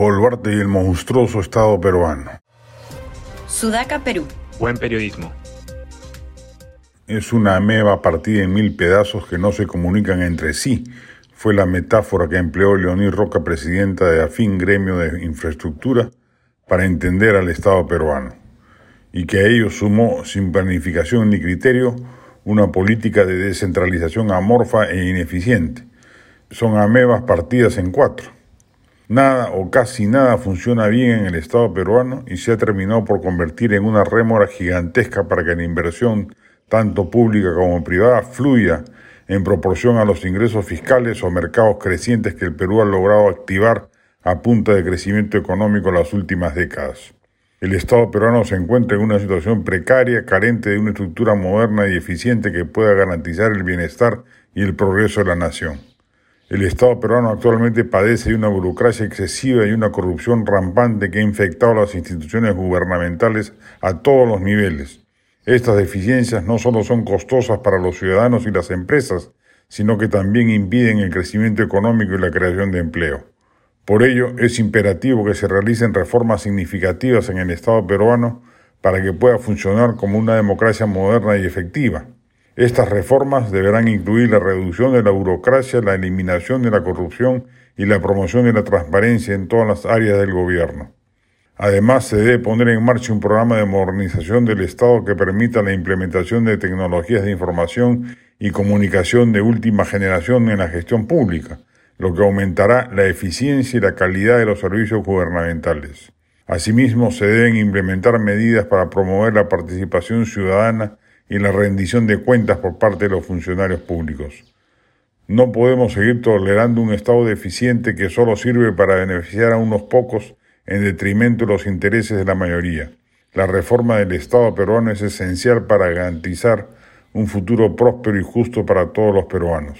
Boluarte y el monstruoso Estado peruano. Sudaca, Perú. Buen periodismo. Es una ameba partida en mil pedazos que no se comunican entre sí. Fue la metáfora que empleó Leonid Roca, presidenta de AFIN Gremio de Infraestructura, para entender al Estado peruano. Y que a ello sumó, sin planificación ni criterio, una política de descentralización amorfa e ineficiente. Son amebas partidas en cuatro. Nada o casi nada funciona bien en el Estado peruano y se ha terminado por convertir en una rémora gigantesca para que la inversión, tanto pública como privada, fluya en proporción a los ingresos fiscales o mercados crecientes que el Perú ha logrado activar a punta de crecimiento económico en las últimas décadas. El Estado peruano se encuentra en una situación precaria, carente de una estructura moderna y eficiente que pueda garantizar el bienestar y el progreso de la nación. El Estado peruano actualmente padece de una burocracia excesiva y una corrupción rampante que ha infectado las instituciones gubernamentales a todos los niveles. Estas deficiencias no solo son costosas para los ciudadanos y las empresas, sino que también impiden el crecimiento económico y la creación de empleo. Por ello, es imperativo que se realicen reformas significativas en el Estado peruano para que pueda funcionar como una democracia moderna y efectiva. Estas reformas deberán incluir la reducción de la burocracia, la eliminación de la corrupción y la promoción de la transparencia en todas las áreas del gobierno. Además, se debe poner en marcha un programa de modernización del Estado que permita la implementación de tecnologías de información y comunicación de última generación en la gestión pública, lo que aumentará la eficiencia y la calidad de los servicios gubernamentales. Asimismo, se deben implementar medidas para promover la participación ciudadana y la rendición de cuentas por parte de los funcionarios públicos. No podemos seguir tolerando un Estado deficiente que solo sirve para beneficiar a unos pocos en detrimento de los intereses de la mayoría. La reforma del Estado peruano es esencial para garantizar un futuro próspero y justo para todos los peruanos.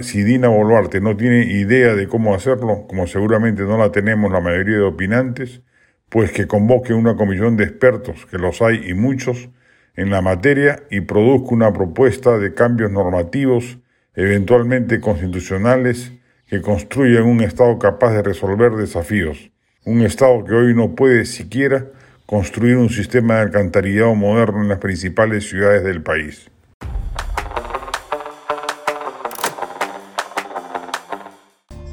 Si Dina Boluarte no tiene idea de cómo hacerlo, como seguramente no la tenemos la mayoría de opinantes, pues que convoque una comisión de expertos, que los hay y muchos, en la materia y produzca una propuesta de cambios normativos, eventualmente constitucionales, que construyan un Estado capaz de resolver desafíos. Un Estado que hoy no puede siquiera construir un sistema de alcantarillado moderno en las principales ciudades del país.